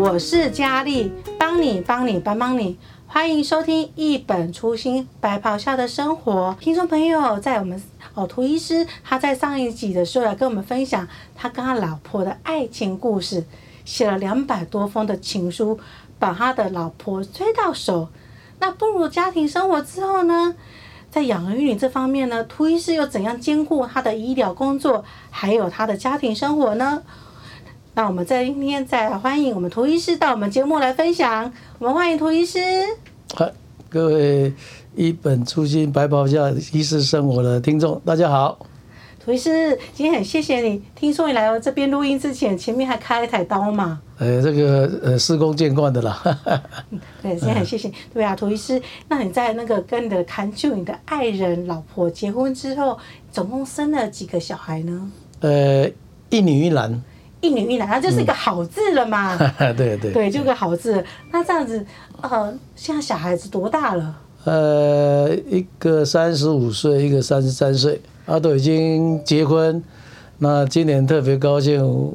我是佳丽，帮你帮你帮帮你，欢迎收听一本初心白袍下的生活。听众朋友，在我们哦，涂医师他在上一集的时候来跟我们分享他跟他老婆的爱情故事，写了两百多封的情书，把他的老婆追到手。那步入家庭生活之后呢，在养育女这方面呢，涂医师又怎样兼顾他的医疗工作，还有他的家庭生活呢？那我们在今天再欢迎我们涂医师到我们节目来分享。我们欢迎涂医师。嗨，各位一本初心白袍下医师生活的听众，大家好。涂医师，今天很谢谢你。听说你来到这边录音之前，前面还开了一台刀嘛？呃，这个呃，司空见惯的啦。对，今天很谢谢。对啊，涂医师，那你在那个跟你的谈就你的爱人老婆结婚之后，总共生了几个小孩呢？呃，一女一男。一女一男，那就是一个好字了嘛。嗯、对对对，就个好字。那这样子，呃，现在小孩子多大了？呃，一个三十五岁，一个三十三岁，啊，都已经结婚。那今年特别高兴，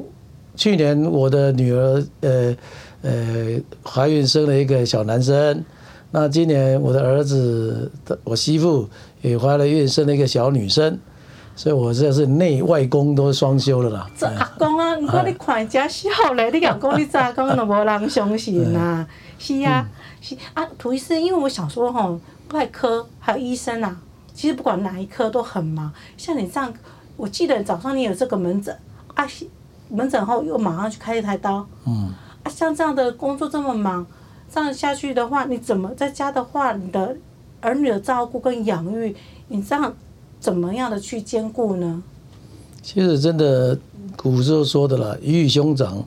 去年我的女儿呃呃怀孕生了一个小男生，那今年我的儿子，我媳妇也怀了孕生了一个小女生。所以，我这是内外公都双修了啦。这阿公啊，你看你看家笑嘞，你讲讲你这阿公都无人相信呐。是呀，是啊，涂医师，因为我想说吼，外科还有医生啊，其实不管哪一科都很忙。像你这样，我记得早上你有这个门诊啊，门诊后又马上去开一台刀。嗯。啊，像这样的工作这么忙，这样下去的话，你怎么在家的话，你的儿女的照顾跟养育，你这样？怎么样的去兼顾呢？其实真的古时候说的了，鱼与熊掌，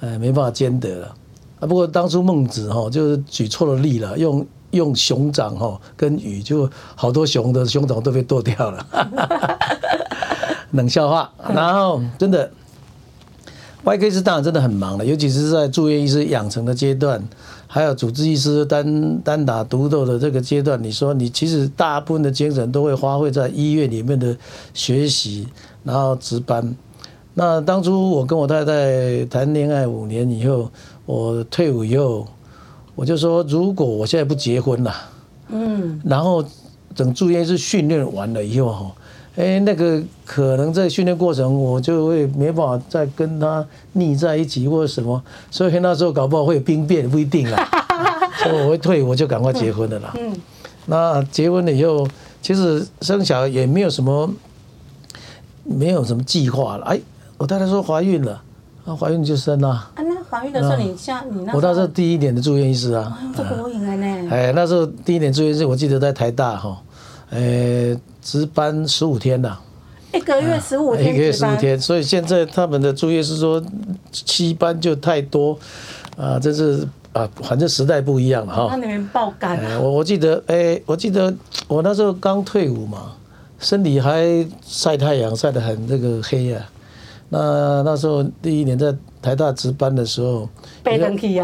呃，没办法兼得了。啊，不过当初孟子哈就是举错了例了，用用熊掌哈跟鱼，就好多熊的熊掌都被剁掉了，冷笑话。然后真的，外科医师当然真的很忙了，尤其是在住院医师养成的阶段。还有主治医师单单打独斗的这个阶段，你说你其实大部分的精神都会花费在医院里面的学习，然后值班。那当初我跟我太太谈恋爱五年以后，我退伍以后，我就说如果我现在不结婚了，嗯，然后等住院医师训练完了以后哈。哎，那个可能在训练过程，我就会没办法再跟他腻在一起或者什么，所以那时候搞不好会有兵变，不一定啦。所以我会退，我就赶快结婚了啦。嗯，那结婚了以后，其实生小孩也没有什么，没有什么计划了。哎，我太太说怀孕了，啊，怀孕就生了。啊，那怀孕的时候，你像你那，我那时候第一年的住院医师啊，这个我应该呢。哎，那时候第一年住院医师，我记得在台大哈，哎。值班十五天呐，一个月十五天，一个月十五天，所以现在他们的作业是说七班就太多，啊，这是啊，反正时代不一样了哈。那里面爆肝。我我记得，哎，我记得我那时候刚退伍嘛，身体还晒太阳晒得很那个黑啊。那那时候第一年在台大值班的时候，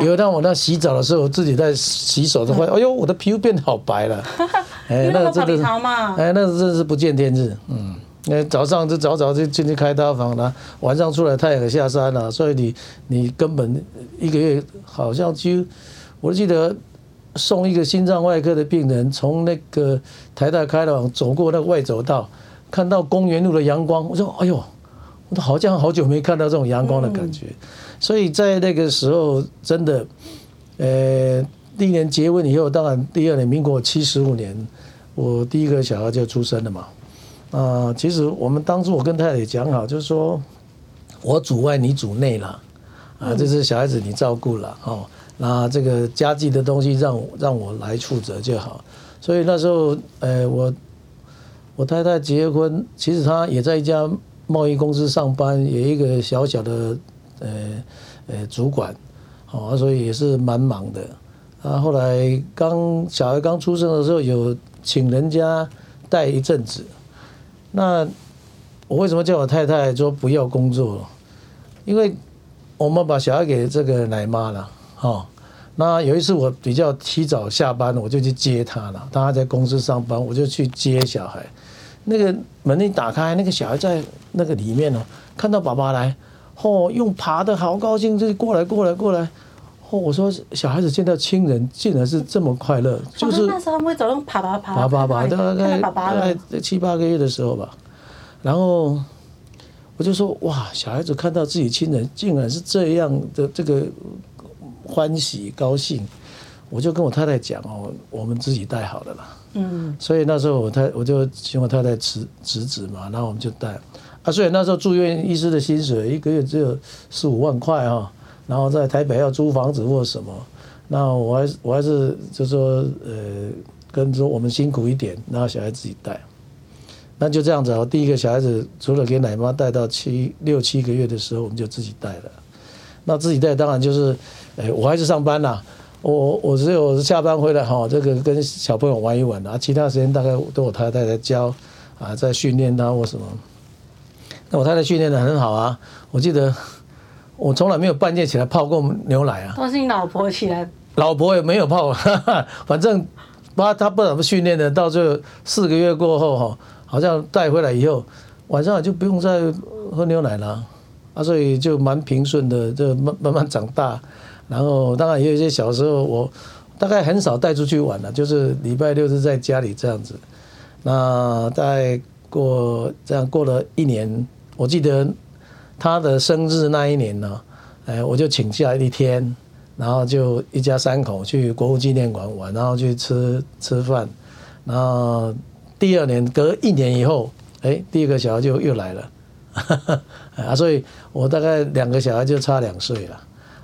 有让我那洗澡的时候，我自己在洗手的话，哎呦，我的皮肤变得好白了。哎，那个真的是，哎，那个真的是不见天日。嗯，那早上就早早就进去开刀房了，晚上出来太阳下山了，所以你你根本一个月好像就，我记得送一个心脏外科的病人从那个台大开刀房走过那个外走道，看到公园路的阳光，我说，哎呦，我好像好久没看到这种阳光的感觉。所以在那个时候，真的，呃。第一年结婚以后，当然第二年，民国七十五年，我第一个小孩就出生了嘛。啊，其实我们当初我跟太太也讲好，就是说我主外你主内了，啊，这是小孩子你照顾了哦，那这个家计的东西让让我来负责就好。所以那时候，呃，我我太太结婚，其实她也在一家贸易公司上班，有一个小小的呃呃主管，哦，所以也是蛮忙的。啊，后来刚小孩刚出生的时候，有请人家带一阵子。那我为什么叫我太太说不要工作？因为我们把小孩给这个奶妈了，哦。那有一次我比较提早下班，我就去接她了。她在公司上班，我就去接小孩。那个门一打开，那个小孩在那个里面哦，看到爸爸来，哦，用爬的好高兴，就过来过来过来。哦，我说小孩子见到亲人竟然是这么快乐，就是那时候他们会走路爬爬爬爬爬爬，大概大概七八个月的时候吧，然后我就说哇，小孩子看到自己亲人竟然是这样的这个欢喜高兴，我就跟我太太讲哦，我们自己带好了啦。嗯，所以那时候我太我就请我太太辞辞职嘛，然后我们就带啊，所以那时候住院医师的薪水一个月只有四五万块哈。然后在台北要租房子或什么，那我还我还是就说呃，跟说我们辛苦一点，然后小孩自己带，那就这样子。啊第一个小孩子除了给奶妈带到七六七个月的时候，我们就自己带了。那自己带当然就是，哎，我还是上班啦，我我只有下班回来哈，这个跟小朋友玩一玩啊，其他时间大概都我太太在教啊，在训练他或什么。那我太太训练的很好啊，我记得。我从来没有半夜起来泡过牛奶啊！都是你老婆起来，老婆也没有泡，反正把他不怎么训练的，到最后四个月过后哈，好像带回来以后，晚上就不用再喝牛奶了啊，所以就蛮平顺的，就慢慢慢长大。然后当然也有一些小时候，我大概很少带出去玩了，就是礼拜六是在家里这样子。那大概过这样过了一年，我记得。他的生日那一年呢，哎，我就请假一天，然后就一家三口去国父纪念馆玩，然后去吃吃饭，然后第二年隔一年以后，哎，第二个小孩就又来了，啊，所以我大概两个小孩就差两岁了，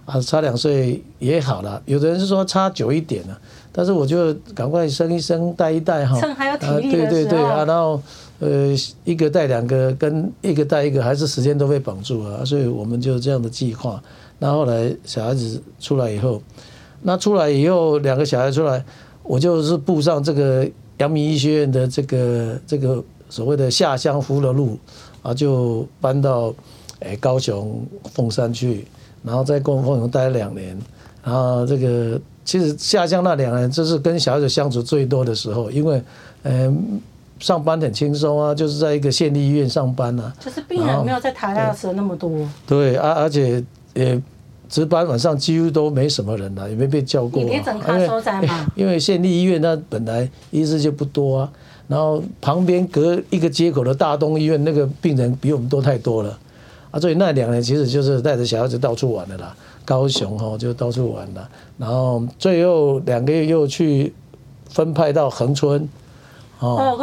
啊，差两岁也好了，有的人是说差久一点了，但是我就赶快生一生带一带哈，趁还有体力的时候，对对对啊，然后。呃，一个带两个，跟一个带一个，还是时间都被绑住了，所以我们就这样的计划。那后来小孩子出来以后，那出来以后两个小孩出来，我就是步上这个阳明医学院的这个这个所谓的下乡福乐路啊，就搬到哎高雄凤山去，然后在凤凤山待了两年，然后这个其实下乡那两年就是跟小孩子相处最多的时候，因为嗯。上班很轻松啊，就是在一个县立医院上班啊。就是病人没有在台大的时候那么多。对啊，而且也值班，晚上几乎都没什么人了，也没被叫过。你整卡收在嘛？因为县立医院那本来医师就不多啊，然后旁边隔一个街口的大东医院那个病人比我们多太多了啊，所以那两年其实就是带着小孩子到处玩的啦，高雄哦就到处玩了，然后最后两个月又去分派到恒春。哦，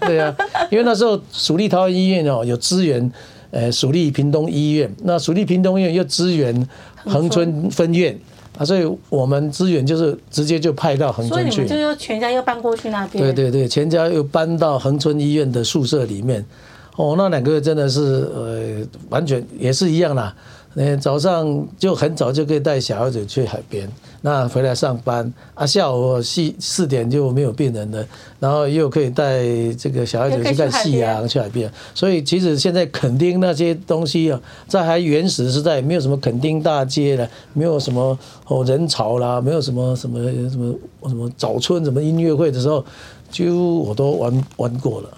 对啊，因为那时候蜀立桃园医院哦有支援，呃，蜀立屏东医院，那蜀立屏东医院又支援恒春分院啊，所以我们支援就是直接就派到恒春去，所以你们就又全家又搬过去那边。对对对，全家又搬到恒春医院的宿舍里面。哦，那两个月真的是呃，完全也是一样啦。嗯，早上就很早就可以带小孩子去海边，那回来上班啊，下午四四点就没有病人了，然后又可以带这个小孩子去看夕阳，去海边。所以其实现在垦丁那些东西啊，在还原始时代，没有什么垦丁大街了，没有什么哦人潮啦，没有什么什么什么什么早春什么音乐会的时候，几乎我都玩玩过了。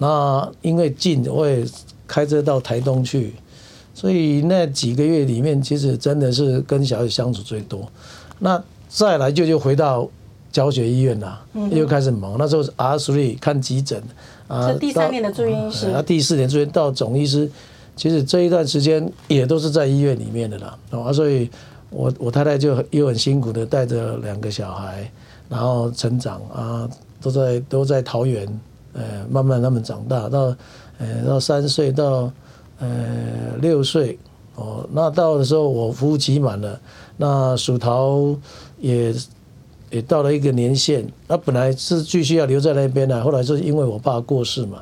那因为近，我也开车到台东去。所以那几个月里面，其实真的是跟小孩相处最多。那再来就就回到教学医院了，又开始忙。那时候是 R three 看急诊啊，第三年的住院医师，啊，第四年住院到总医师，其实这一段时间也都是在医院里面的啦。啊，所以我我太太就又很辛苦的带着两个小孩，然后成长啊，都在都在桃园，呃，慢慢他们长大到呃到三岁到。呃，六岁哦，那到的时候我服务期满了，那属桃也也到了一个年限，那本来是继续要留在那边的，后来是因为我爸过世嘛，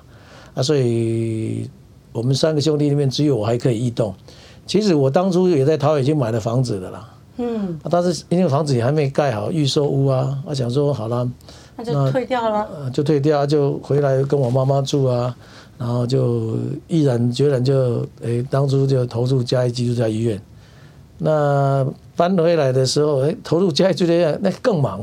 啊，所以我们三个兄弟里面只有我还可以异动。其实我当初也在桃园已经买了房子的啦，嗯，但是因为房子也还没盖好，预售屋啊，我想说好了，那就退掉了，就退掉，就回来跟我妈妈住啊。然后就毅然决然就诶，当初就投入嘉义基督教医院。那搬回来的时候，诶，投入嘉义基督教医院那更忙，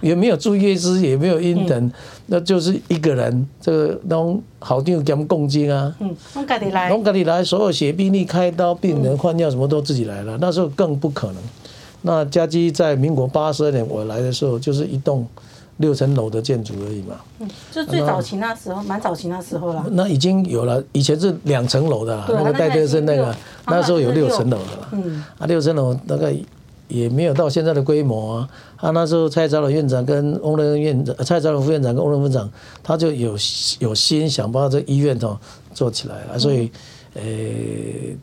也没有住院医师，也没有医生，那就是一个人，这个拢好定给他们共进啊。嗯，弄家己来，弄家己来，所有写病历、开刀、病人换药什么都自己来了。那时候更不可能。那家基在民国八十二年我来的时候，就是一栋六层楼的建筑而已嘛。嗯，就最早期那时候，蛮早期那时候了。那已经有了，以前是两层楼的，那个戴德森那个，那时候有六层楼的了。嗯，啊，六层楼大概也没有到现在的规模啊。啊，那时候蔡昭伦院长跟翁仁院长，蔡昭伦副院长跟翁仁院长，他就有有心想把这医院哦做起来了，所以。呃，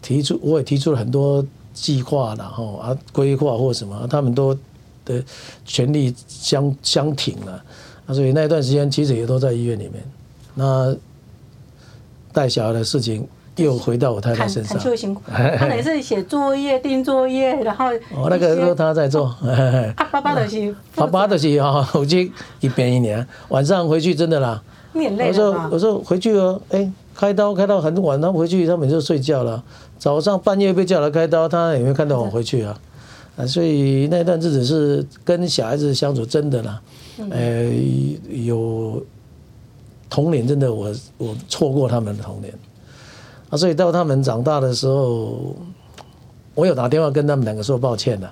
提出我也提出了很多计划，然后啊规划或什么，他们都的权力相相挺了，啊，所以那一段时间其实也都在医院里面。那带小孩的事情又回到我太太身上，很辛苦。他每次写作业、订作业，然后哦，那个时候他在做。他 爸爸的是爸爸的是哈，我去一边一年，晚上回去真的啦。你很累我说我说回去哦，哎。开刀开到很晚，他回去他们就睡觉了。早上半夜被叫来开刀，他也没看到我回去啊。啊，所以那段日子是跟小孩子相处真的啦。呃，有童年真的我我错过他们的童年啊，所以到他们长大的时候，我有打电话跟他们两个说抱歉的，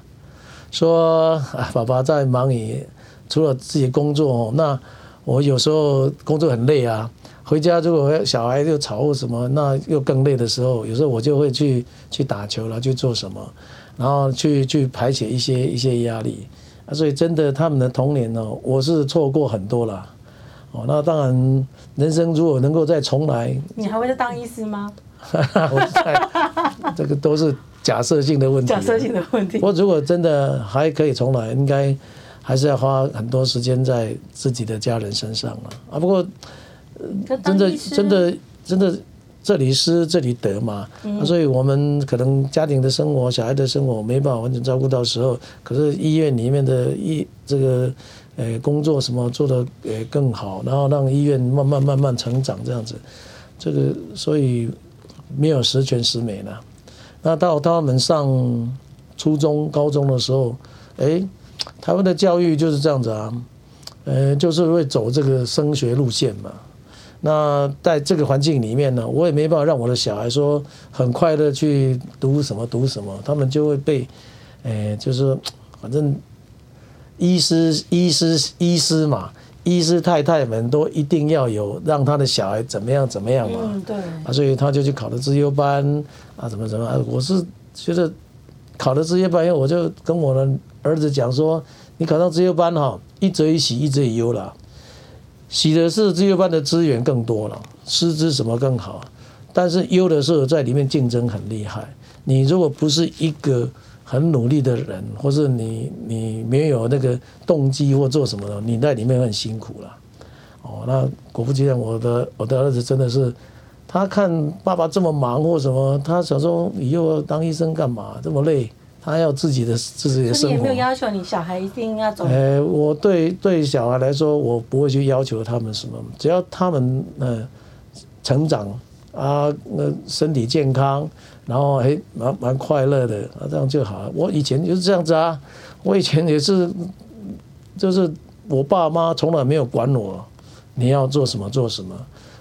说啊，爸爸在忙于除了自己工作，那我有时候工作很累啊。回家如果小孩又吵或什么，那又更累的时候，有时候我就会去去打球了，去做什么，然后去去排解一些一些压力啊。所以真的，他们的童年呢，我是错过很多了。哦，那当然，人生如果能够再重来，你还会再当医师吗？我在这个都是假设性的问题。假设性的问题。我如果真的还可以重来，应该还是要花很多时间在自己的家人身上了啊。不过。真的，真的，真的，这里失，这里得嘛。嗯、所以我们可能家庭的生活、小孩的生活没办法完全照顾到时候，可是医院里面的医这个呃工作什么做的呃更好，然后让医院慢慢慢慢成长这样子。这个所以没有十全十美了。那到他们上初中、高中的时候，哎，台湾的教育就是这样子啊，呃，就是会走这个升学路线嘛。那在这个环境里面呢，我也没办法让我的小孩说很快乐去读什么读什么，他们就会被，诶，就是反正医师医师医师嘛，医师太太们都一定要有让他的小孩怎么样怎么样嘛，嗯，对，啊，所以他就去考了资优班啊，怎么怎么，我是觉得考了资优班，因为我就跟我的儿子讲说，你考上资优班哈，一则一喜，一则一忧了。喜的是资优班的资源更多了，师资什么更好，但是忧的是在里面竞争很厉害。你如果不是一个很努力的人，或是你你没有那个动机或做什么的，你在里面很辛苦了。哦，那果不其然，我的我的儿子真的是，他看爸爸这么忙或什么，他想说以后要当医生干嘛这么累？他要自己的自己的生活。你有没有要求你小孩一定要走？呃，我对对小孩来说，我不会去要求他们什么，只要他们呃成长啊，那身体健康，然后还蛮蛮快乐的，啊，这样就好了。我以前就是这样子啊，我以前也是，就是我爸妈从来没有管我，你要做什么做什么，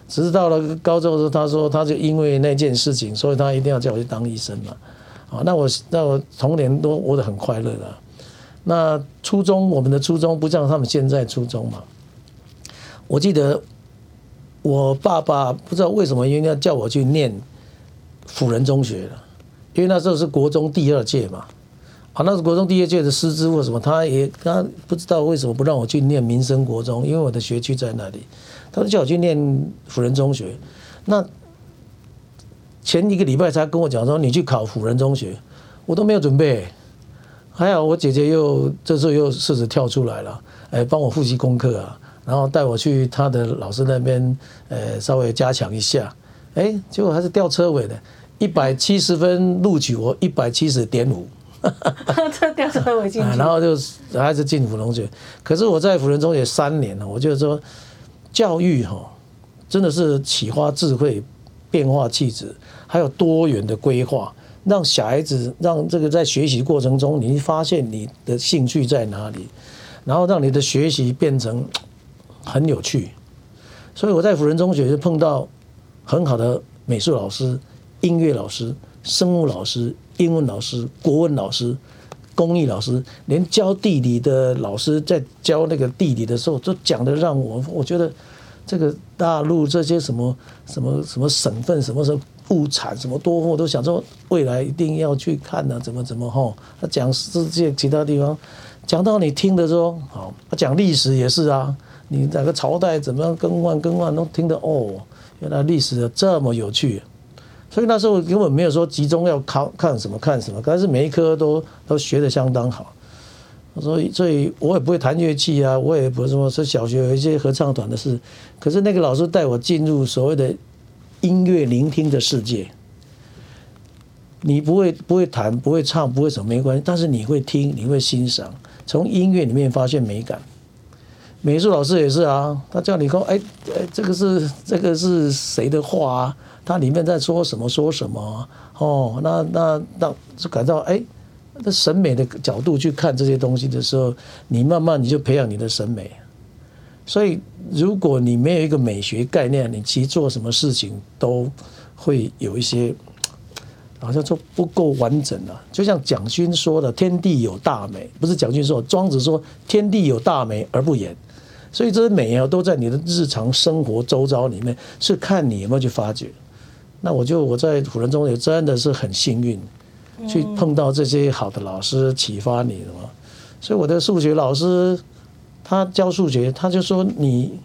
只是到了高中的时候，他说他就因为那件事情，所以他一定要叫我去当医生嘛。那我那我童年都活得很快乐的。那初中，我们的初中不像他们现在初中嘛。我记得我爸爸不知道为什么因为要叫我去念辅仁中学了，因为那时候是国中第二届嘛。啊，那是国中第二届的师资或什么，他也他不知道为什么不让我去念民生国中，因为我的学区在那里，他就叫我去念辅仁中学。那前一个礼拜才跟我讲说，你去考辅仁中学，我都没有准备。还好我姐姐又这时候又试着跳出来了，哎，帮我复习功课啊，然后带我去她的老师那边，呃，稍微加强一下。哎，结果还是吊车尾的，一百七十分录取我一百七十点五。这吊车尾进去。然后就还是进辅仁中学。可是我在辅仁中学三年了，我觉得说教育哈，真的是启发智慧。变化气质，还有多元的规划，让小孩子让这个在学习过程中，你发现你的兴趣在哪里，然后让你的学习变成 很有趣。所以我在辅仁中学就碰到很好的美术老师、音乐老师、生物老师、英文老师、国文老师，公益老师，连教地理的老师在教那个地理的时候，都讲的让我我觉得这个大陆这些什么什么什么省份什么什么物产什么多，我都想说未来一定要去看呢、怎么怎么吼？他讲世界其他地方，讲到你听的时候，好，他讲历史也是啊，你哪个朝代怎么样更换更换都听得哦，原来历史这么有趣。所以那时候根本没有说集中要考看什么看什么，但是每一科都都学得相当好。所以，所以我也不会弹乐器啊，我也不是说是小学有一些合唱团的事。可是那个老师带我进入所谓的音乐聆听的世界。你不会不会弹不会唱不会什么没关系，但是你会听你会欣赏，从音乐里面发现美感。美术老师也是啊，他叫你看，哎哎，这个是这个是谁的画啊？它里面在说什么？说什么？哦，那那那就感到哎，那审美的角度去看这些东西的时候，你慢慢你就培养你的审美。所以，如果你没有一个美学概念，你其实做什么事情都会有一些好像说不够完整了。就像蒋勋说的：“天地有大美”，不是蒋勋说，庄子说：“天地有大美而不言。”所以这些美啊，都在你的日常生活周遭里面，是看你有没有去发掘。那我就我在古人中也真的是很幸运，去碰到这些好的老师启发你的嘛。所以我的数学老师他教数学，他就说你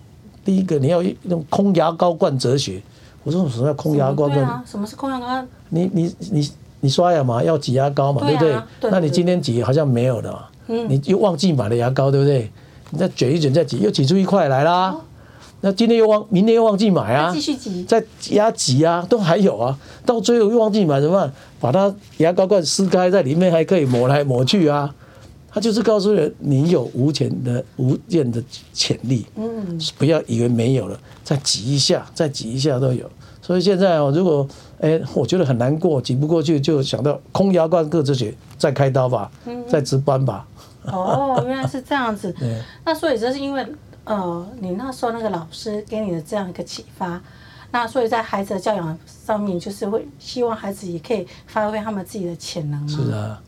第一个你要用空牙膏灌哲学。我说什么叫空牙膏？灌啊，什么是空牙膏？你你你你刷牙嘛，要挤牙膏嘛，对不对？那你今天挤好像没有了，你又忘记买了牙膏，对不对？你再卷一卷再挤，又挤出一块来啦。那今天又忘，明天又忘记买啊，继续挤，再压挤啊，都还有啊，到最后又忘记买怎么办？把它牙膏罐撕开，在里面还可以抹来抹去啊。他就是告诉人，你有无限的无限的潜力，嗯，不要以为没有了，再挤一下，再挤一下都有。所以现在哦，如果哎，我觉得很难过，挤不过去，就想到空牙罐各哲学，再开刀吧，再值班吧。哦，原来是这样子。那所以这是因为。呃，你那时候那个老师给你的这样一个启发，那所以在孩子的教养上面，就是会希望孩子也可以发挥他们自己的潜能。是啊，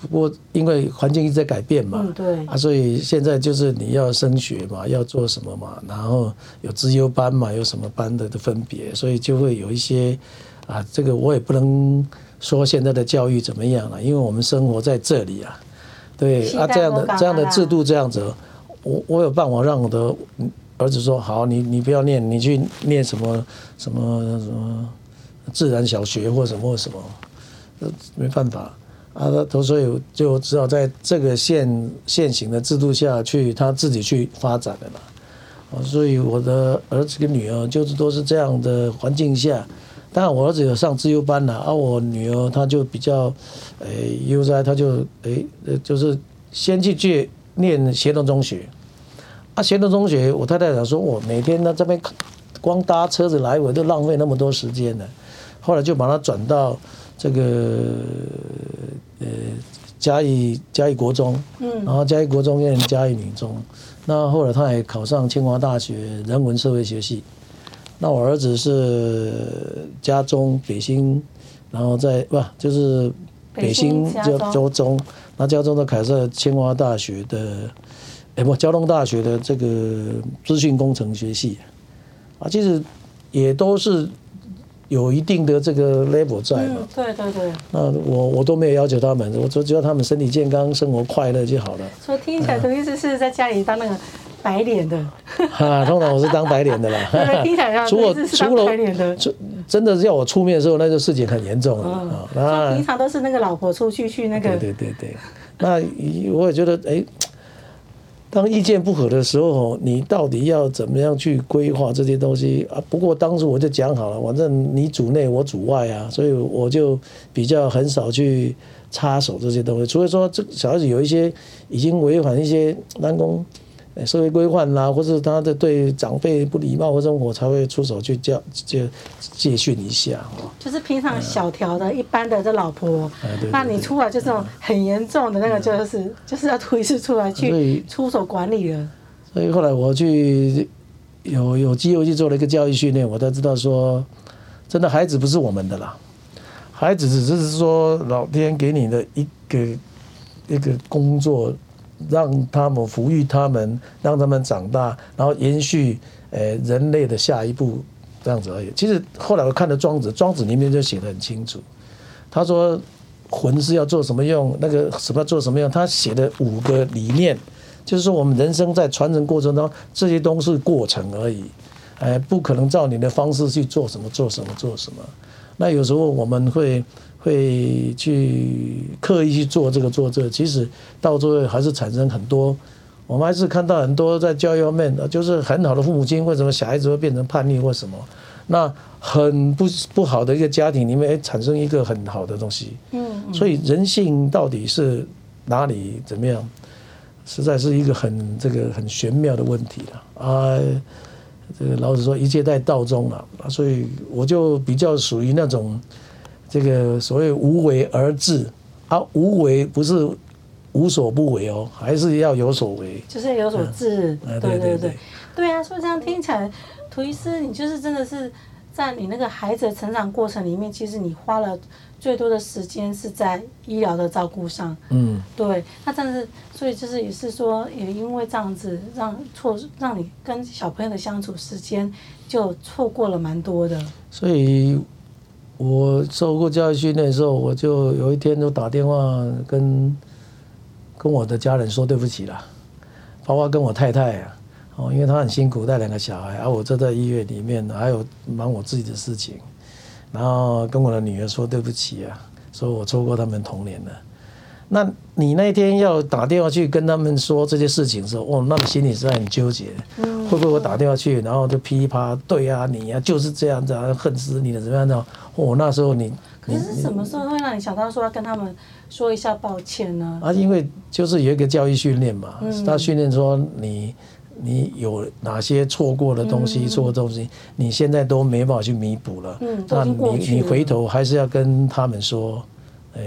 不过因为环境一直在改变嘛，嗯，对，啊，所以现在就是你要升学嘛，要做什么嘛，然后有资优班嘛，有什么班的的分别，所以就会有一些啊，这个我也不能说现在的教育怎么样了，因为我们生活在这里啊，对啊，这样的这样的制度这样子。我我有办法让我的儿子说好，你你不要念，你去念什么什么什么自然小学或什么什么，没办法啊，他所以就只好在这个现现行的制度下去，他自己去发展的嘛。啊所以我的儿子跟女儿就是都是这样的环境下，当然我儿子有上自优班了，而我女儿她就比较诶悠哉，她就诶就是先去去。念协同中学，啊，协德中学，我太太讲说，我每天呢这边光搭车子来回都浪费那么多时间呢。后来就把它转到这个呃嘉义嘉义国中，嗯，然后嘉义国中念嘉义女中，那后来他也考上清华大学人文社会学系。那我儿子是嘉中北新，然后在不就是北新就高中。那交中的凯瑟清华大学的，哎不，交通大学的这个资讯工程学系，啊，其实也都是有一定的这个 level 在嘛。嗯，对对对。那我我都没有要求他们，我只只要他们身体健康、生活快乐就好了。所以听起来的意思是在家里当那个。白脸的，哈，通常我是当白脸的啦。听起来像，除了除了，真的是要我出面的时候，那就事情很严重了啊。那平常都是那个老婆出去去那个。对对对对，那我也觉得，哎，当意见不合的时候，你到底要怎么样去规划这些东西啊？不过当时我就讲好了，反正你主内我主外啊，所以我就比较很少去插手这些东西。除非说这小孩子有一些已经违反一些南宫。社会规范啦，或者他的对长辈不礼貌，或者我才会出手去教、就戒训一下。就是平常小条的、一般的这老婆，那你出来就这种很严重的那个，就是就是要推事出来去出手管理了。所以后来我去有有机会去做了一个教育训练，我才知道说，真的孩子不是我们的啦，孩子只是说老天给你的一个一个工作，让他们抚育他们，让他们长大，然后延续呃人类的下一步这样子而已。其实后来我看了《庄子》，《庄子》里面就写得很清楚，他说魂是要做什么用，那个什么做什么用，他写的五个理念，就是说我们人生在传承过程中，这些都是过程而已，哎，不可能照你的方式去做什么做什么做什么。那有时候我们会会去刻意去做这个做这个，其实到最后还是产生很多。我们还是看到很多在教育方面，就是很好的父母亲，为什么小孩子会变成叛逆或什么？那很不不好的一个家庭里面，产生一个很好的东西。嗯。所以人性到底是哪里怎么样？实在是一个很这个很玄妙的问题了啊。这个老子说一切在道中了，所以我就比较属于那种这个所谓无为而治啊，无为不是无所不为哦，还是要有所为，就是有所治。对对对对，对啊，所以这样听起来，涂医师你就是真的是在你那个孩子的成长过程里面，其实你花了。最多的时间是在医疗的照顾上，嗯，对，那但是所以就是也是说，也因为这样子让错让你跟小朋友的相处时间就错过了蛮多的。所以我受过教育训练的时候，我就有一天就打电话跟跟我的家人说对不起了，包括跟我太太啊，哦，因为她很辛苦带两个小孩，而我就在医院里面还有忙我自己的事情。然后跟我的女儿说对不起啊，说我错过他们童年了。那你那天要打电话去跟他们说这些事情的时候，哦，那你心里是在很纠结。会不会我打电话去，然后就噼里啪啦，对啊，你呀、啊、就是这样子啊，恨死你了，怎么样的？哦，那时候你，可是什么时候会让你想到说要跟他们说一下抱歉呢？啊，因为就是有一个教育训练嘛，他训练说你。你有哪些错过的东西？错过的东西，你现在都没办法去弥补了。嗯那你你回头还是要跟他们说，哎，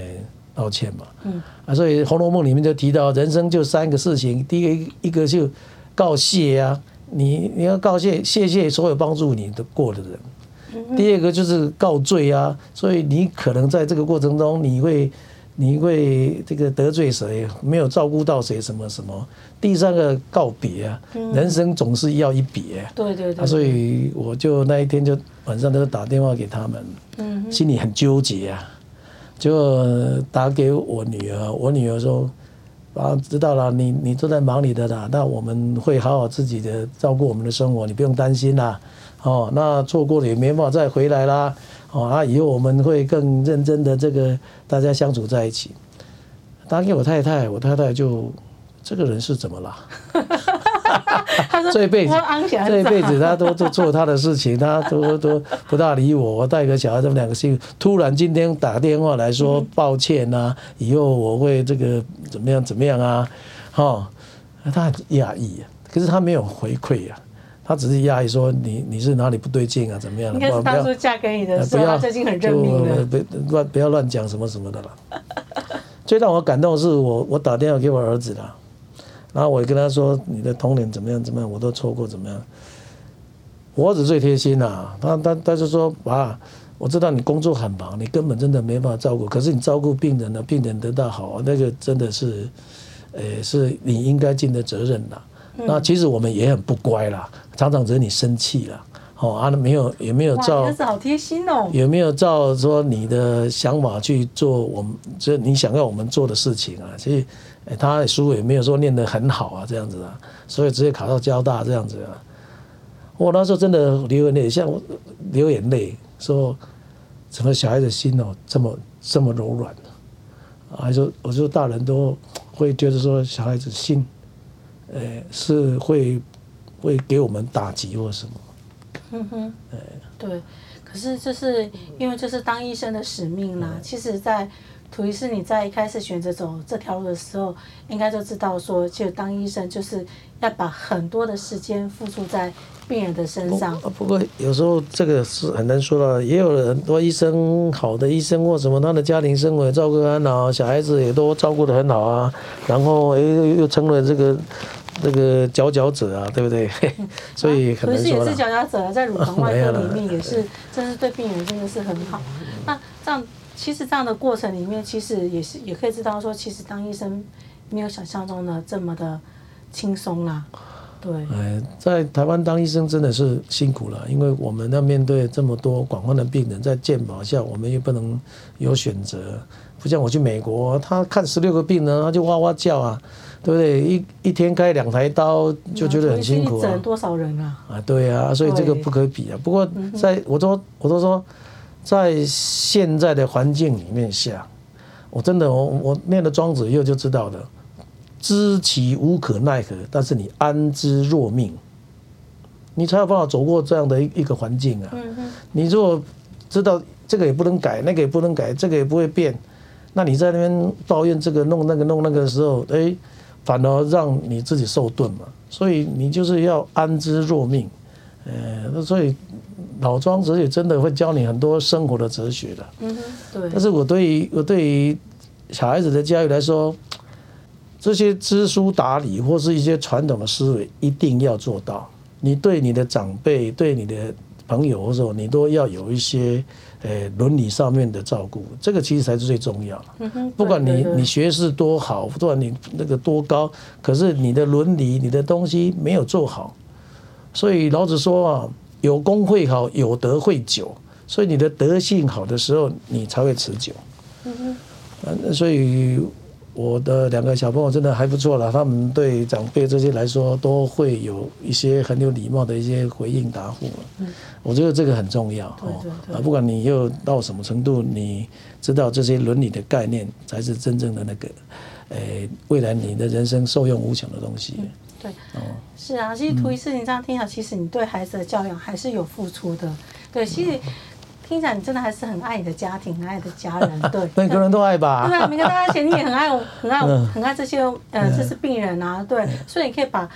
道歉嘛。嗯啊，所以《红楼梦》里面就提到，人生就三个事情。第一个一个就告谢啊，你你要告谢，谢谢所有帮助你的过的人。第二个就是告罪啊，所以你可能在这个过程中，你会。你会这个得罪谁？没有照顾到谁？什么什么？第三个告别啊，人生总是要一别。对对对。所以我就那一天就晚上都打电话给他们，心里很纠结啊，就打给我女儿。我女儿说：“啊，知道了，你你都在忙你的啦，那我们会好好自己的照顾我们的生活，你不用担心啦。哦，那错过了也没办法再回来啦。”哦，啊，以后我们会更认真的这个大家相处在一起。打给我太太，我太太就这个人是怎么了？这一辈子，这一辈子他都都做他的事情，他都都不大理我。我带个小孩，他们两个幸。突然今天打电话来说抱歉呐、啊，以后我会这个怎么样怎么样啊？哈，他很讶异，可是他没有回馈啊。他只是压抑说你你是哪里不对劲啊？怎么样？应该是当初嫁给你的时候，他最近很认命的。不乱不要乱讲什么什么的了。最让我感动的是我我打电话给我儿子了，然后我跟他说你的童年怎么样怎么样，我都错过怎么样。我儿子最贴心呐，他他他就说爸，我知道你工作很忙，你根本真的没办法照顾，可是你照顾病人呢，病人得到好，那个真的是，呃，是你应该尽的责任啦。那其实我们也很不乖啦，常常惹你生气啦，哦啊，没有也没有照，哇，好贴心哦，有没有照说你的想法去做我们这你想要我们做的事情啊？其实，他书也没有说念得很好啊，这样子啊，所以直接考到交大这样子啊，我那时候真的流眼泪，像流眼泪，说怎么小孩子心哦这么这么柔软呢？还说我说大人都会觉得说小孩子心。呃，是会会给我们打击或什么？嗯哼，对，可是就是因为这是当医生的使命啦。其实，在涂医师你在一开始选择走这条路的时候，应该就知道说，就当医生就是要把很多的时间付出在病人的身上。不过有时候这个是很难说的，也有很多医生，好的医生或什么，他的家庭生活也照顾很好，小孩子也都照顾得很好啊，然后诶又又成了这个。那个佼佼者啊，对不对？所以可能说，涂医师也是佼佼者啊，在乳房 外科里面也是，真是对病人真的是很好。那这样其实这样的过程里面，其实也是也可以知道说，其实当医生没有想象中的这么的轻松啦。对，哎，在台湾当医生真的是辛苦了，因为我们要面对这么多广泛的病人，在健保下，我们又不能有选择。不像我去美国，他看十六个病人，他就哇哇叫啊，对不对？一一天开两台刀，就觉得很辛苦啊。多少人啊？啊，对啊，所以这个不可比啊。不过在我都我都说，在现在的环境里面下，我真的我我念了庄子以后就知道了。知其无可奈何，但是你安之若命，你才有办法走过这样的一一个环境啊。你如果知道这个也不能改，那个也不能改，这个也不会变，那你在那边抱怨这个弄那个弄那个的时候，哎，反而让你自己受顿嘛。所以你就是要安之若命，呃，所以老庄子也真的会教你很多生活的哲学的。嗯对。但是我对于我对于小孩子的教育来说。这些知书达理或是一些传统的思维，一定要做到。你对你的长辈、对你的朋友或者，你都要有一些呃伦理上面的照顾。这个其实才是最重要的。不管你你学识多好，不管你那个多高，可是你的伦理、你的东西没有做好，所以老子说啊，有功会好，有德会久。所以你的德性好的时候，你才会持久。嗯嗯，所以。我的两个小朋友真的还不错了，他们对长辈这些来说都会有一些很有礼貌的一些回应答复。嗯，我觉得这个很重要哦。啊，不管你又到什么程度，你知道这些伦理的概念才是真正的那个，呃，未来你的人生受用无穷的东西。嗯，对，哦，是啊，其实涂医师，你这样听下，其实你对孩子的教养还是有付出的。对，其实。听起来你真的还是很爱你的家庭，很爱你的家人，对。每个人都爱吧。对啊，每个人都爱，而且你也很爱，很爱，很爱这些呃，这是病人啊，对。所以你可以把，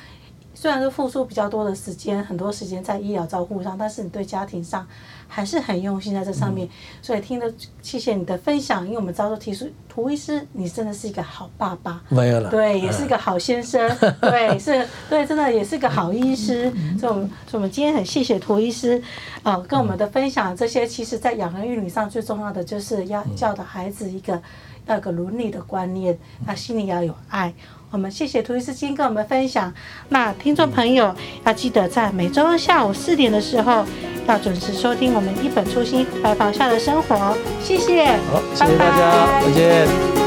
虽然说付出比较多的时间，很多时间在医疗照顾上，但是你对家庭上。还是很用心在这上面，所以听了谢谢你的分享，因为我们早就提出涂医师，你真的是一个好爸爸，没有了，对，也是一个好先生，对，是，对，真的也是个好医师，所以，我们，所以我们今天很谢谢涂医师，啊，跟我们的分享，这些其实在养儿育女上最重要的就是要教导孩子一个要有个伦理的观念，他心里要有爱。我们谢谢涂医师今天跟我们分享。那听众朋友要记得在每周下午四点的时候要准时收听我们一本初心白袍下的生活。谢谢，好，谢谢大家，再见。